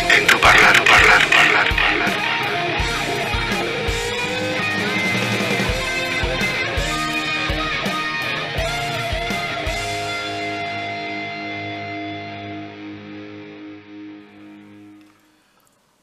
En tu parlando, parlando, parlando, parlando.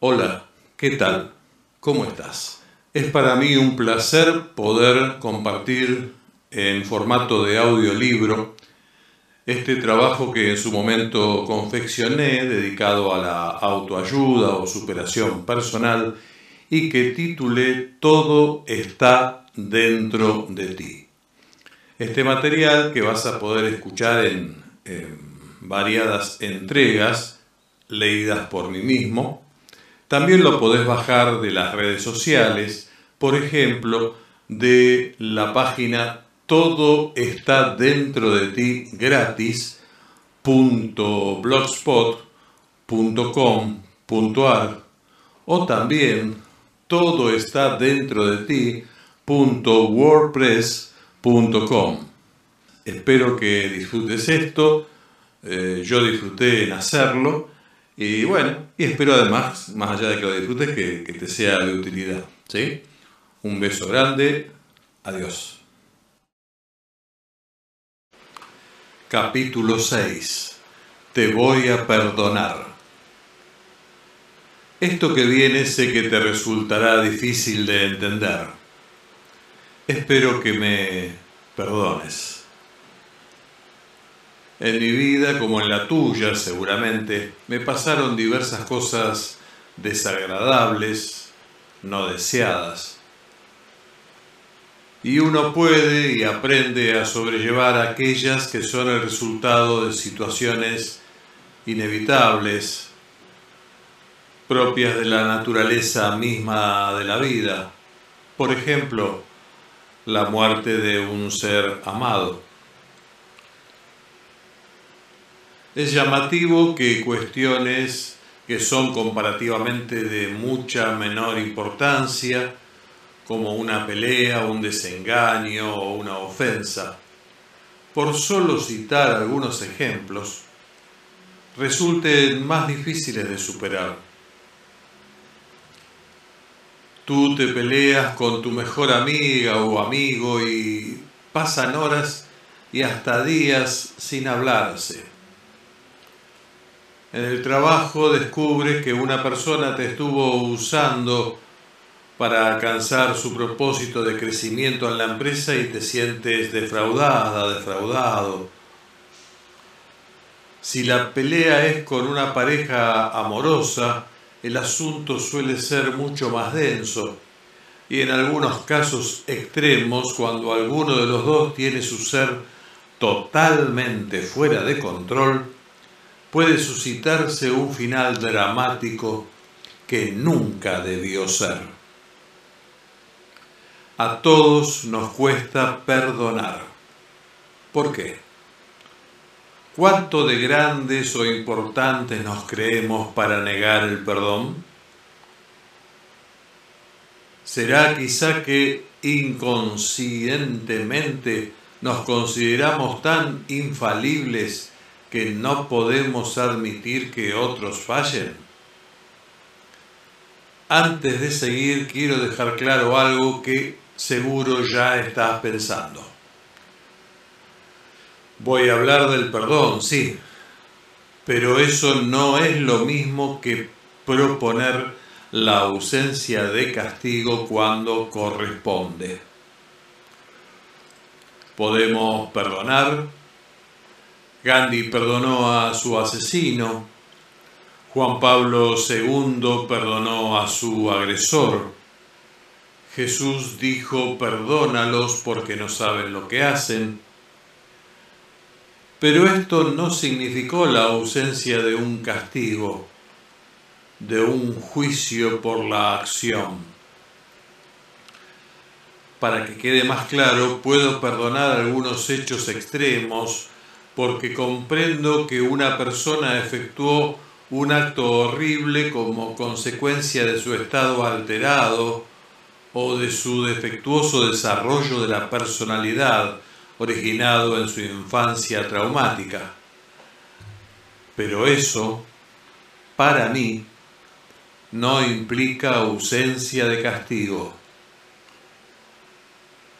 Hola, ¿qué tal? ¿Cómo estás? Es para mí un placer poder compartir en formato de audiolibro este trabajo que en su momento confeccioné dedicado a la autoayuda o superación personal y que titulé Todo está dentro de ti. Este material que vas a poder escuchar en, en variadas entregas leídas por mí mismo, también lo podés bajar de las redes sociales, por ejemplo, de la página todo está dentro de ti gratis.blogspot.com.ar o también todo está dentro de ti.wordpress.com. Espero que disfrutes esto, eh, yo disfruté en hacerlo y bueno, y espero además, más allá de que lo disfrutes, que, que te sea de utilidad. ¿sí? Un beso grande, adiós. Capítulo 6 Te voy a perdonar. Esto que viene sé que te resultará difícil de entender. Espero que me perdones. En mi vida, como en la tuya seguramente, me pasaron diversas cosas desagradables, no deseadas y uno puede y aprende a sobrellevar aquellas que son el resultado de situaciones inevitables, propias de la naturaleza misma de la vida. Por ejemplo, la muerte de un ser amado. Es llamativo que cuestiones que son comparativamente de mucha menor importancia, como una pelea, un desengaño o una ofensa, por solo citar algunos ejemplos, resulten más difíciles de superar. Tú te peleas con tu mejor amiga o amigo y pasan horas y hasta días sin hablarse. En el trabajo descubres que una persona te estuvo usando para alcanzar su propósito de crecimiento en la empresa y te sientes defraudada, defraudado. Si la pelea es con una pareja amorosa, el asunto suele ser mucho más denso y en algunos casos extremos, cuando alguno de los dos tiene su ser totalmente fuera de control, puede suscitarse un final dramático que nunca debió ser. A todos nos cuesta perdonar. ¿Por qué? ¿Cuánto de grandes o importantes nos creemos para negar el perdón? ¿Será quizá que inconscientemente nos consideramos tan infalibles que no podemos admitir que otros fallen? Antes de seguir, quiero dejar claro algo que seguro ya estás pensando. Voy a hablar del perdón, sí, pero eso no es lo mismo que proponer la ausencia de castigo cuando corresponde. Podemos perdonar. Gandhi perdonó a su asesino. Juan Pablo II perdonó a su agresor. Jesús dijo, perdónalos porque no saben lo que hacen. Pero esto no significó la ausencia de un castigo, de un juicio por la acción. Para que quede más claro, puedo perdonar algunos hechos extremos porque comprendo que una persona efectuó un acto horrible como consecuencia de su estado alterado, o de su defectuoso desarrollo de la personalidad originado en su infancia traumática. Pero eso, para mí, no implica ausencia de castigo.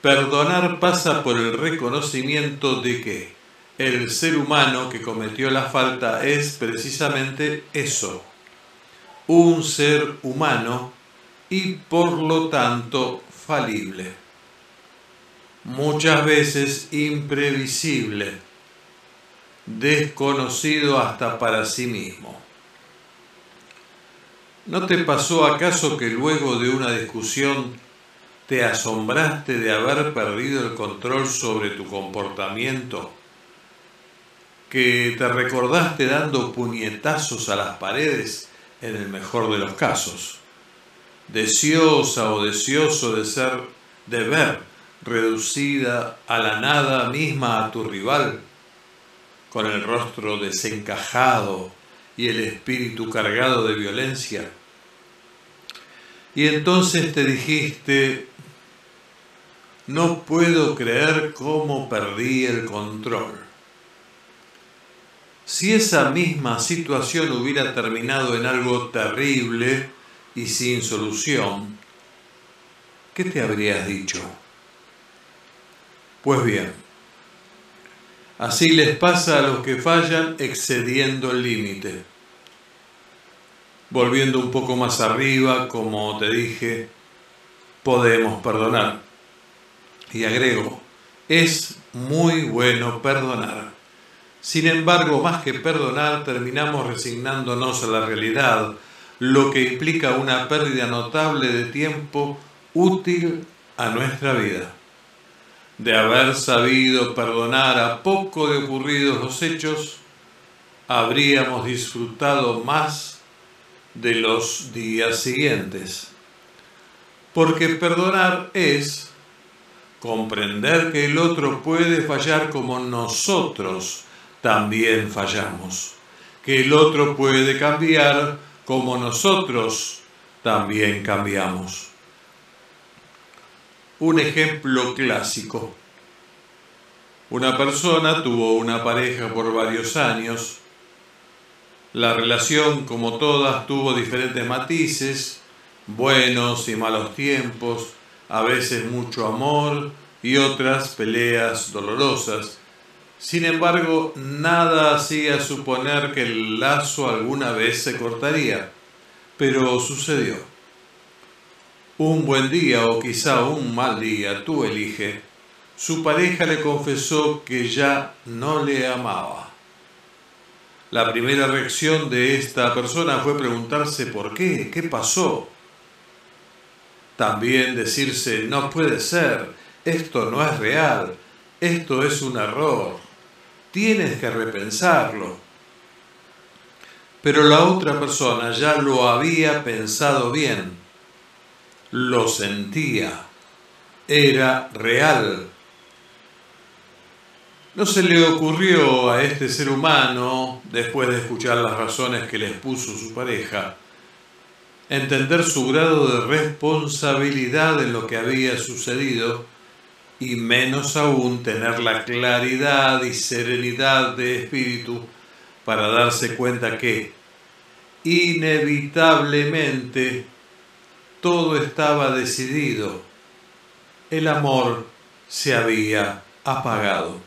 Perdonar pasa por el reconocimiento de que el ser humano que cometió la falta es precisamente eso, un ser humano y por lo tanto falible, muchas veces imprevisible, desconocido hasta para sí mismo. ¿No te pasó acaso que luego de una discusión te asombraste de haber perdido el control sobre tu comportamiento? ¿Que te recordaste dando puñetazos a las paredes en el mejor de los casos? Deseosa o deseoso de ser, de ver reducida a la nada misma a tu rival, con el rostro desencajado, y el espíritu cargado de violencia. Y entonces te dijiste, no puedo creer cómo perdí el control. Si esa misma situación hubiera terminado en algo terrible y sin solución, ¿qué te habrías dicho? Pues bien, Así les pasa a los que fallan excediendo el límite. Volviendo un poco más arriba, como te dije, podemos perdonar. Y agrego, es muy bueno perdonar. Sin embargo, más que perdonar, terminamos resignándonos a la realidad, lo que implica una pérdida notable de tiempo útil a nuestra vida de haber sabido perdonar a poco de ocurridos los hechos, habríamos disfrutado más de los días siguientes. Porque perdonar es comprender que el otro puede fallar como nosotros también fallamos, que el otro puede cambiar como nosotros también cambiamos un ejemplo clásico. Una persona tuvo una pareja por varios años. La relación, como todas, tuvo diferentes matices, buenos y malos tiempos, a veces mucho amor y otras peleas dolorosas. Sin embargo, nada hacía suponer que el lazo alguna vez se cortaría, pero sucedió. Un buen día o quizá un mal día, tú elige, su pareja le confesó que ya no le amaba. La primera reacción de esta persona fue preguntarse por qué, qué pasó. También decirse, no puede ser, esto no es real, esto es un error, tienes que repensarlo. Pero la otra persona ya lo había pensado bien lo sentía, era real. No se le ocurrió a este ser humano, después de escuchar las razones que le expuso su pareja, entender su grado de responsabilidad en lo que había sucedido y menos aún tener la claridad y serenidad de espíritu para darse cuenta que inevitablemente todo estaba decidido. El amor se había apagado.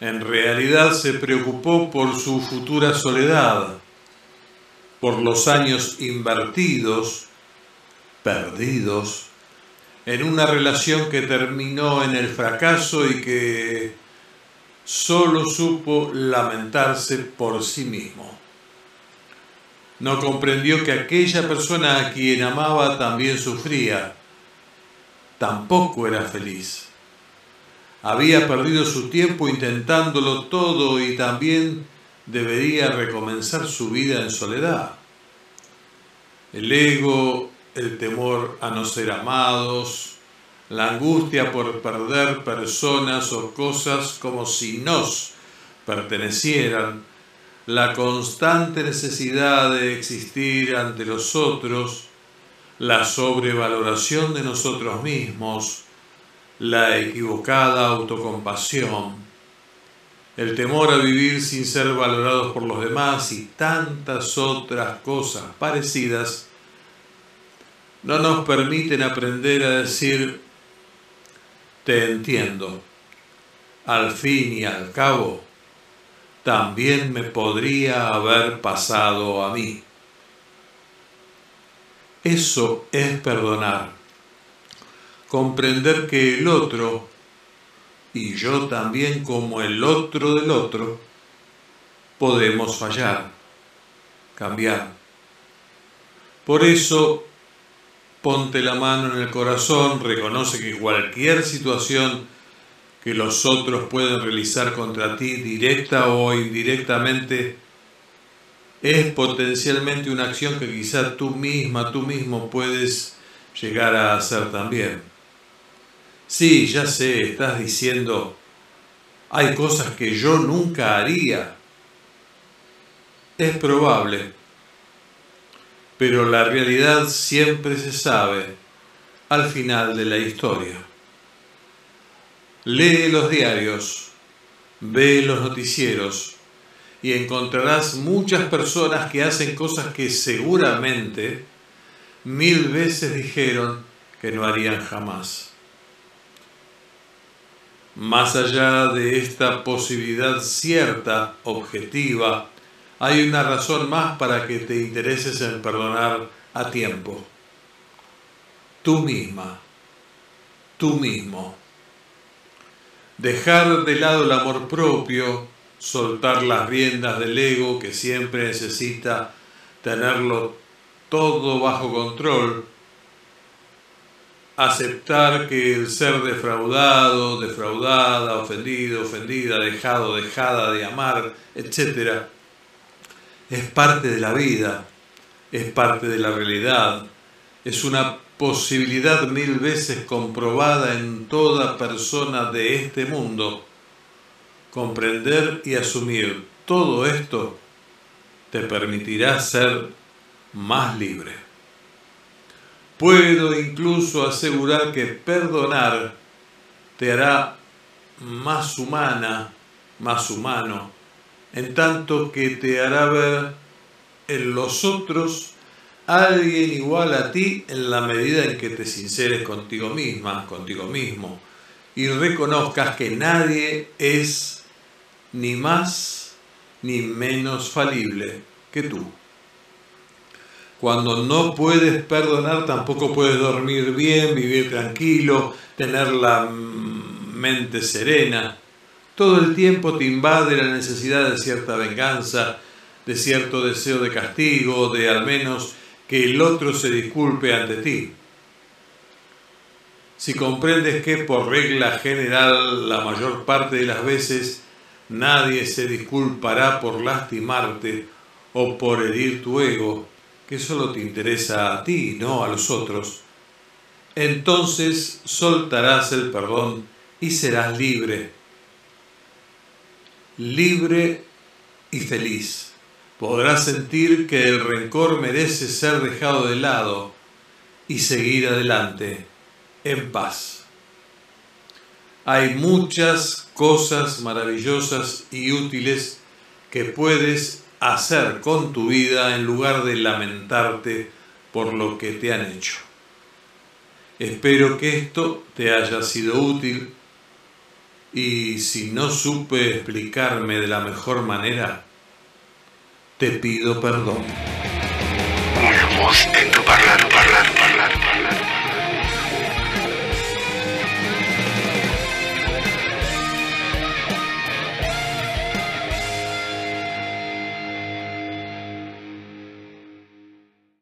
En realidad se preocupó por su futura soledad, por los años invertidos, perdidos, en una relación que terminó en el fracaso y que solo supo lamentarse por sí mismo. No comprendió que aquella persona a quien amaba también sufría. Tampoco era feliz. Había perdido su tiempo intentándolo todo y también debería recomenzar su vida en soledad. El ego, el temor a no ser amados, la angustia por perder personas o cosas como si nos pertenecieran, la constante necesidad de existir ante los otros, la sobrevaloración de nosotros mismos, la equivocada autocompasión. el temor a vivir sin ser valorados por los demás y tantas otras cosas parecidas no nos permiten aprender a decir, te entiendo. Al fin y al cabo, también me podría haber pasado a mí. Eso es perdonar. Comprender que el otro, y yo también como el otro del otro, podemos fallar, cambiar. Por eso ponte la mano en el corazón, reconoce que cualquier situación que los otros pueden realizar contra ti, directa o indirectamente, es potencialmente una acción que quizá tú misma, tú mismo puedes llegar a hacer también. Sí, ya sé, estás diciendo, hay cosas que yo nunca haría. Es probable pero la realidad siempre se sabe al final de la historia. Lee los diarios, ve los noticieros y encontrarás muchas personas que hacen cosas que seguramente mil veces dijeron que no harían jamás. Más allá de esta posibilidad cierta, objetiva, hay una razón más para que te intereses en perdonar a tiempo. Tú misma, tú mismo. Dejar de lado el amor propio, soltar las riendas del ego que siempre necesita tenerlo todo bajo control, aceptar que el ser defraudado, defraudada, ofendido, ofendida, dejado, dejada de amar, etc., es parte de la vida, es parte de la realidad, es una posibilidad mil veces comprobada en toda persona de este mundo. Comprender y asumir todo esto te permitirá ser más libre. Puedo incluso asegurar que perdonar te hará más humana, más humano, en tanto que te hará ver en los otros alguien igual a ti en la medida en que te sinceres contigo misma, contigo mismo, y reconozcas que nadie es ni más ni menos falible que tú. Cuando no puedes perdonar, tampoco puedes dormir bien, vivir tranquilo, tener la mente serena. Todo el tiempo te invade la necesidad de cierta venganza, de cierto deseo de castigo, de al menos que el otro se disculpe ante ti. Si comprendes que por regla general la mayor parte de las veces nadie se disculpará por lastimarte o por herir tu ego, que solo te interesa a ti, no a los otros, entonces soltarás el perdón y serás libre libre y feliz. Podrás sentir que el rencor merece ser dejado de lado y seguir adelante en paz. Hay muchas cosas maravillosas y útiles que puedes hacer con tu vida en lugar de lamentarte por lo que te han hecho. Espero que esto te haya sido útil y si no supe explicarme de la mejor manera, te pido perdón.